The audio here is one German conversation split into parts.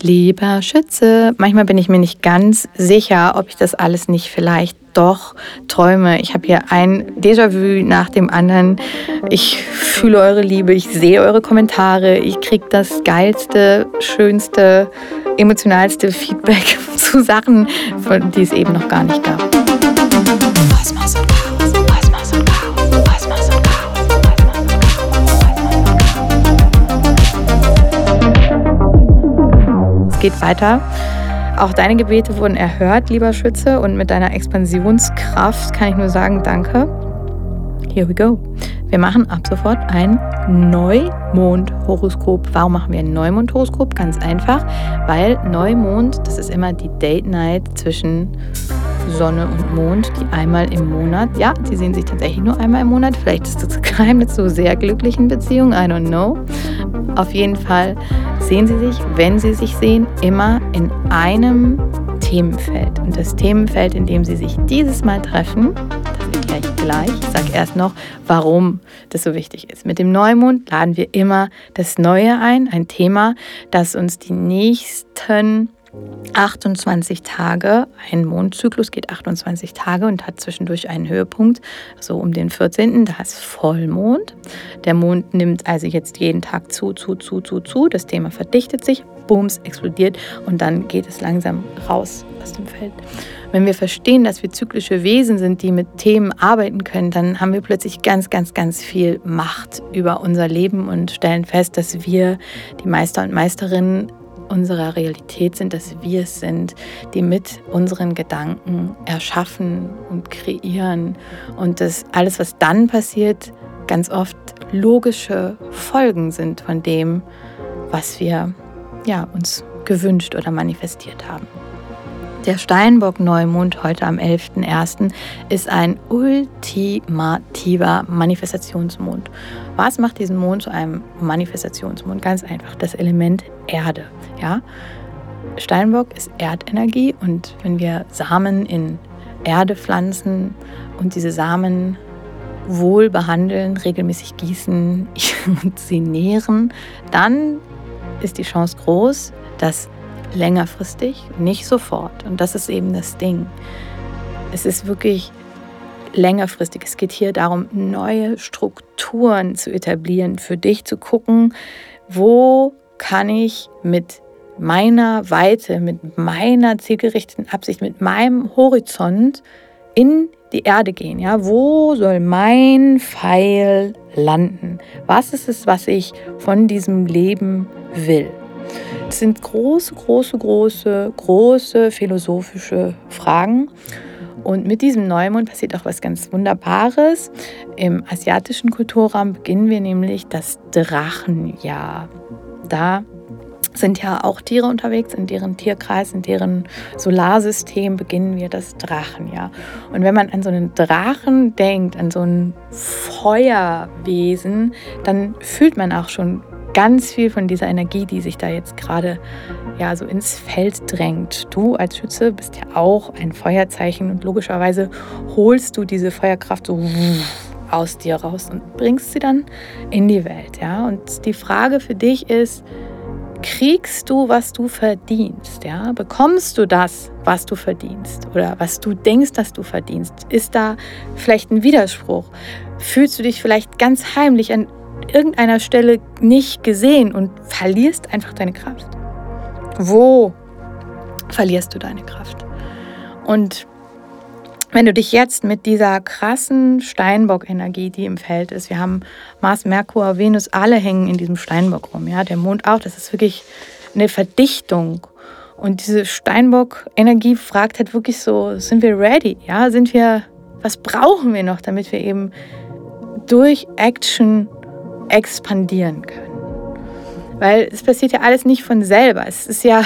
Lieber Schütze, manchmal bin ich mir nicht ganz sicher, ob ich das alles nicht vielleicht doch träume. Ich habe hier ein Déjà-vu nach dem anderen. Ich fühle eure Liebe, ich sehe eure Kommentare, ich kriege das geilste, schönste, emotionalste Feedback zu Sachen, die es eben noch gar nicht gab. Geht weiter. Auch deine Gebete wurden erhört, lieber Schütze, und mit deiner Expansionskraft kann ich nur sagen, danke. Here we go. Wir machen ab sofort ein Neumond-Horoskop. Warum machen wir ein Neumond-Horoskop? Ganz einfach, weil Neumond, das ist immer die Date-Night zwischen Sonne und Mond, die einmal im Monat, ja, die sehen sich tatsächlich nur einmal im Monat. Vielleicht ist das Geheimnis zu sehr glücklichen Beziehungen, I don't know. Auf jeden Fall sehen sie sich, wenn sie sich sehen, immer in einem Themenfeld. Und das Themenfeld, in dem sie sich dieses Mal treffen, das erkläre ich gleich. Ich sage erst noch, warum das so wichtig ist. Mit dem Neumond laden wir immer das Neue ein, ein Thema, das uns die nächsten 28 Tage, ein Mondzyklus geht 28 Tage und hat zwischendurch einen Höhepunkt, so um den 14. Da ist Vollmond. Der Mond nimmt also jetzt jeden Tag zu, zu, zu, zu, zu. Das Thema verdichtet sich, booms, explodiert und dann geht es langsam raus aus dem Feld. Wenn wir verstehen, dass wir zyklische Wesen sind, die mit Themen arbeiten können, dann haben wir plötzlich ganz, ganz, ganz viel Macht über unser Leben und stellen fest, dass wir, die Meister und Meisterinnen, unserer Realität sind, dass wir es sind, die mit unseren Gedanken erschaffen und kreieren und dass alles, was dann passiert, ganz oft logische Folgen sind von dem, was wir ja, uns gewünscht oder manifestiert haben. Der Steinbock-Neumond heute am 11.01. ist ein ultimativer Manifestationsmond. Was macht diesen Mond zu einem Manifestationsmond? Ganz einfach, das Element Erde. Ja? Steinbock ist Erdenergie und wenn wir Samen in Erde pflanzen und diese Samen wohl behandeln, regelmäßig gießen und sie nähren, dann ist die Chance groß, dass längerfristig, nicht sofort. Und das ist eben das Ding. Es ist wirklich längerfristig. Es geht hier darum, neue Strukturen zu etablieren, für dich zu gucken, wo kann ich mit meiner Weite, mit meiner zielgerichteten Absicht, mit meinem Horizont in die Erde gehen. Ja, wo soll mein Pfeil landen? Was ist es, was ich von diesem Leben will? Das sind große, große, große, große philosophische Fragen. Und mit diesem Neumond passiert auch was ganz Wunderbares. Im asiatischen Kulturraum beginnen wir nämlich das Drachenjahr. Da sind ja auch Tiere unterwegs, in deren Tierkreis, in deren Solarsystem beginnen wir das Drachenjahr. Und wenn man an so einen Drachen denkt, an so ein Feuerwesen, dann fühlt man auch schon ganz viel von dieser Energie, die sich da jetzt gerade ja so ins Feld drängt. Du als Schütze bist ja auch ein Feuerzeichen und logischerweise holst du diese Feuerkraft so aus dir raus und bringst sie dann in die Welt, ja? Und die Frage für dich ist, kriegst du, was du verdienst, ja? Bekommst du das, was du verdienst oder was du denkst, dass du verdienst? Ist da vielleicht ein Widerspruch? Fühlst du dich vielleicht ganz heimlich an irgendeiner Stelle nicht gesehen und verlierst einfach deine Kraft. Wo verlierst du deine Kraft? Und wenn du dich jetzt mit dieser krassen Steinbock-Energie, die im Feld ist, wir haben Mars, Merkur, Venus, alle hängen in diesem Steinbock rum, ja, der Mond auch, das ist wirklich eine Verdichtung. Und diese Steinbock-Energie fragt halt wirklich so, sind wir ready? Ja, sind wir, was brauchen wir noch, damit wir eben durch Action expandieren können. Weil es passiert ja alles nicht von selber. Es ist ja,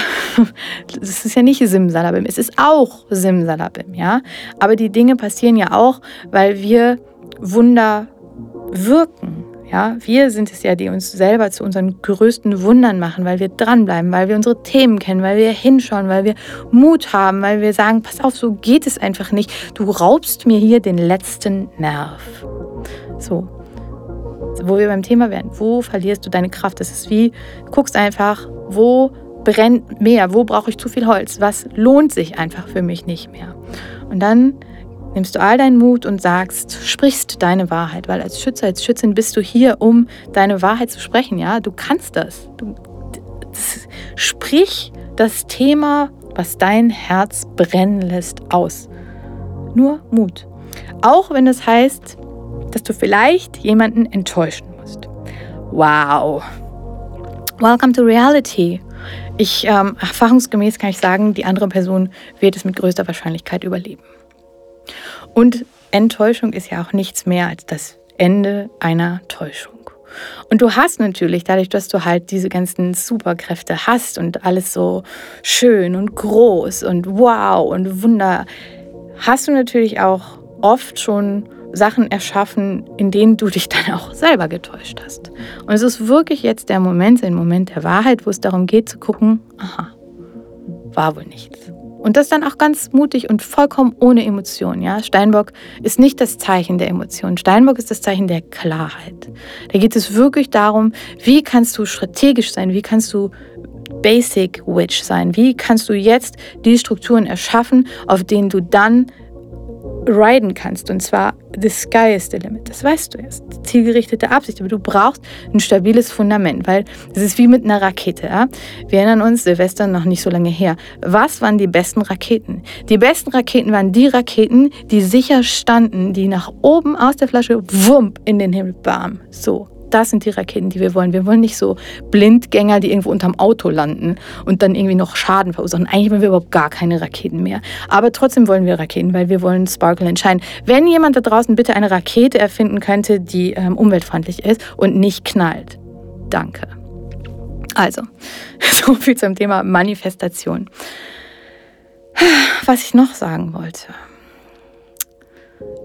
es ist ja nicht Simsalabim. Es ist auch Simsalabim, ja. Aber die Dinge passieren ja auch, weil wir Wunder wirken. Ja, wir sind es ja, die uns selber zu unseren größten Wundern machen, weil wir dranbleiben, weil wir unsere Themen kennen, weil wir hinschauen, weil wir Mut haben, weil wir sagen, pass auf, so geht es einfach nicht. Du raubst mir hier den letzten Nerv. So, wo wir beim Thema wären. Wo verlierst du deine Kraft? Das ist wie, du guckst einfach, wo brennt mehr? Wo brauche ich zu viel Holz? Was lohnt sich einfach für mich nicht mehr? Und dann nimmst du all deinen Mut und sagst, sprichst deine Wahrheit, weil als Schütze, als Schützin bist du hier, um deine Wahrheit zu sprechen. Ja, du kannst das. Du, das sprich das Thema, was dein Herz brennen lässt, aus. Nur Mut. Auch wenn das heißt, dass du vielleicht jemanden enttäuschen musst. Wow. Welcome to reality. Ich, ähm, erfahrungsgemäß kann ich sagen, die andere Person wird es mit größter Wahrscheinlichkeit überleben. Und Enttäuschung ist ja auch nichts mehr als das Ende einer Täuschung. Und du hast natürlich, dadurch, dass du halt diese ganzen Superkräfte hast und alles so schön und groß und wow und wunder, hast du natürlich auch oft schon Sachen erschaffen, in denen du dich dann auch selber getäuscht hast. Und es ist wirklich jetzt der Moment, ein Moment der Wahrheit, wo es darum geht zu gucken, aha, war wohl nichts. Und das dann auch ganz mutig und vollkommen ohne Emotion. Ja? Steinbock ist nicht das Zeichen der Emotion. Steinbock ist das Zeichen der Klarheit. Da geht es wirklich darum, wie kannst du strategisch sein, wie kannst du Basic Witch sein, wie kannst du jetzt die Strukturen erschaffen, auf denen du dann riden kannst. Und zwar, the sky is the limit. Das weißt du jetzt. Zielgerichtete Absicht. Aber du brauchst ein stabiles Fundament, weil es ist wie mit einer Rakete. Ja? Wir erinnern uns, Silvester noch nicht so lange her. Was waren die besten Raketen? Die besten Raketen waren die Raketen, die sicher standen, die nach oben aus der Flasche wump in den Himmel bam. So das sind die Raketen, die wir wollen. Wir wollen nicht so Blindgänger, die irgendwo unterm Auto landen und dann irgendwie noch Schaden verursachen. Eigentlich wollen wir überhaupt gar keine Raketen mehr. Aber trotzdem wollen wir Raketen, weil wir wollen Sparkle entscheiden. Wenn jemand da draußen bitte eine Rakete erfinden könnte, die ähm, umweltfreundlich ist und nicht knallt. Danke. Also, so viel zum Thema Manifestation. Was ich noch sagen wollte.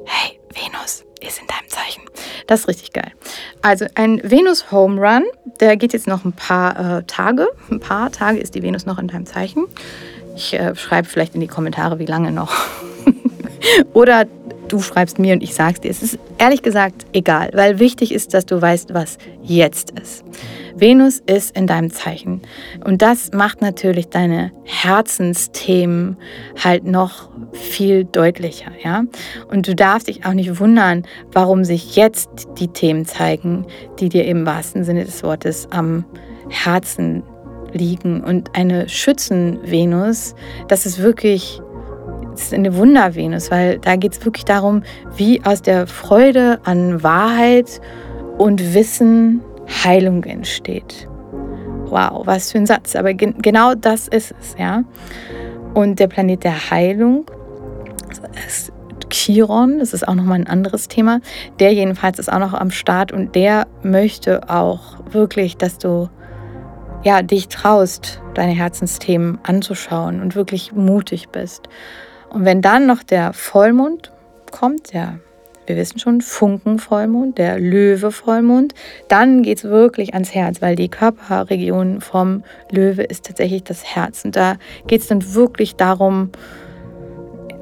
Hey, Venus ist in deinem Zeichen. Das ist richtig geil. Also ein Venus Home Run, der geht jetzt noch ein paar äh, Tage. Ein paar Tage ist die Venus noch in deinem Zeichen. Ich äh, schreibe vielleicht in die Kommentare, wie lange noch. Oder du schreibst mir und ich sag's dir. Es ist ehrlich gesagt egal, weil wichtig ist, dass du weißt, was jetzt ist. Venus ist in deinem Zeichen und das macht natürlich deine Herzensthemen halt noch viel deutlicher, ja? Und du darfst dich auch nicht wundern, warum sich jetzt die Themen zeigen, die dir im wahrsten Sinne des Wortes am Herzen liegen und eine Schützen-Venus, das ist wirklich ist eine Wunder-Venus, weil da geht es wirklich darum, wie aus der Freude an Wahrheit und Wissen Heilung entsteht. Wow, was für ein Satz. Aber gen genau das ist es, ja. Und der Planet der Heilung ist Chiron, das ist auch nochmal ein anderes Thema. Der jedenfalls ist auch noch am Start und der möchte auch wirklich, dass du ja, dich traust, deine Herzensthemen anzuschauen und wirklich mutig bist. Und wenn dann noch der Vollmond kommt, der, wir wissen schon, Funkenvollmond, der Löwe-Vollmond, dann geht es wirklich ans Herz, weil die Körperregion vom Löwe ist tatsächlich das Herz. Und da geht es dann wirklich darum,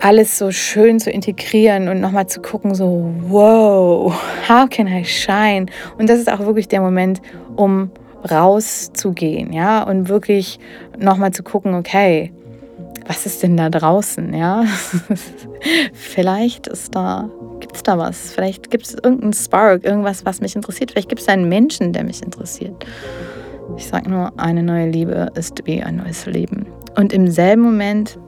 alles so schön zu integrieren und nochmal zu gucken, so, wow, how can I shine? Und das ist auch wirklich der Moment, um rauszugehen, ja, und wirklich nochmal zu gucken, okay, was ist denn da draußen, ja? Vielleicht ist da, gibt es da was. Vielleicht gibt es irgendeinen Spark, irgendwas, was mich interessiert. Vielleicht gibt es einen Menschen, der mich interessiert. Ich sage nur, eine neue Liebe ist wie ein neues Leben. Und im selben Moment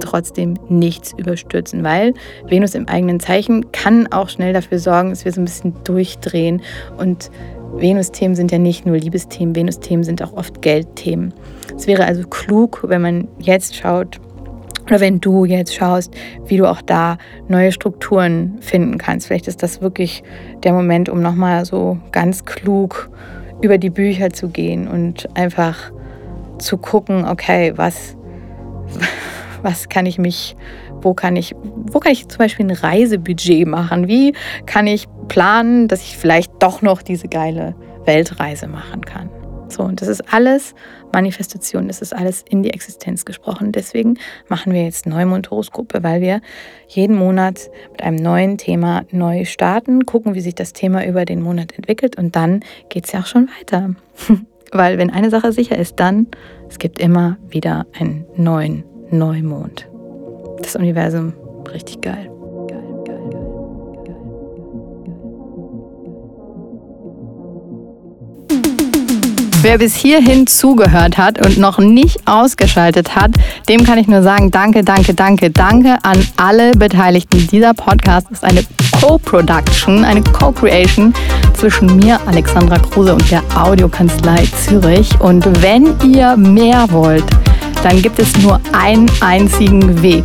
trotzdem nichts überstürzen, weil Venus im eigenen Zeichen kann auch schnell dafür sorgen, dass wir so ein bisschen durchdrehen und Venus-Themen sind ja nicht nur Liebesthemen, Venus-Themen sind auch oft Geldthemen. Es wäre also klug, wenn man jetzt schaut, oder wenn du jetzt schaust, wie du auch da neue Strukturen finden kannst. Vielleicht ist das wirklich der Moment, um nochmal so ganz klug über die Bücher zu gehen und einfach zu gucken, okay, was, was kann ich mich, wo kann ich, wo kann ich zum Beispiel ein Reisebudget machen? Wie kann ich planen, dass ich vielleicht doch noch diese geile Weltreise machen kann. So, und das ist alles Manifestation, das ist alles in die Existenz gesprochen. Deswegen machen wir jetzt Neumond-Horoskope, weil wir jeden Monat mit einem neuen Thema neu starten, gucken, wie sich das Thema über den Monat entwickelt und dann geht es ja auch schon weiter. Weil wenn eine Sache sicher ist, dann, es gibt immer wieder einen neuen Neumond. Das Universum, richtig geil. Wer bis hierhin zugehört hat und noch nicht ausgeschaltet hat, dem kann ich nur sagen, danke, danke, danke, danke an alle Beteiligten. Dieser Podcast ist eine Co-Production, eine Co-Creation zwischen mir, Alexandra Kruse und der Audiokanzlei Zürich. Und wenn ihr mehr wollt, dann gibt es nur einen einzigen Weg.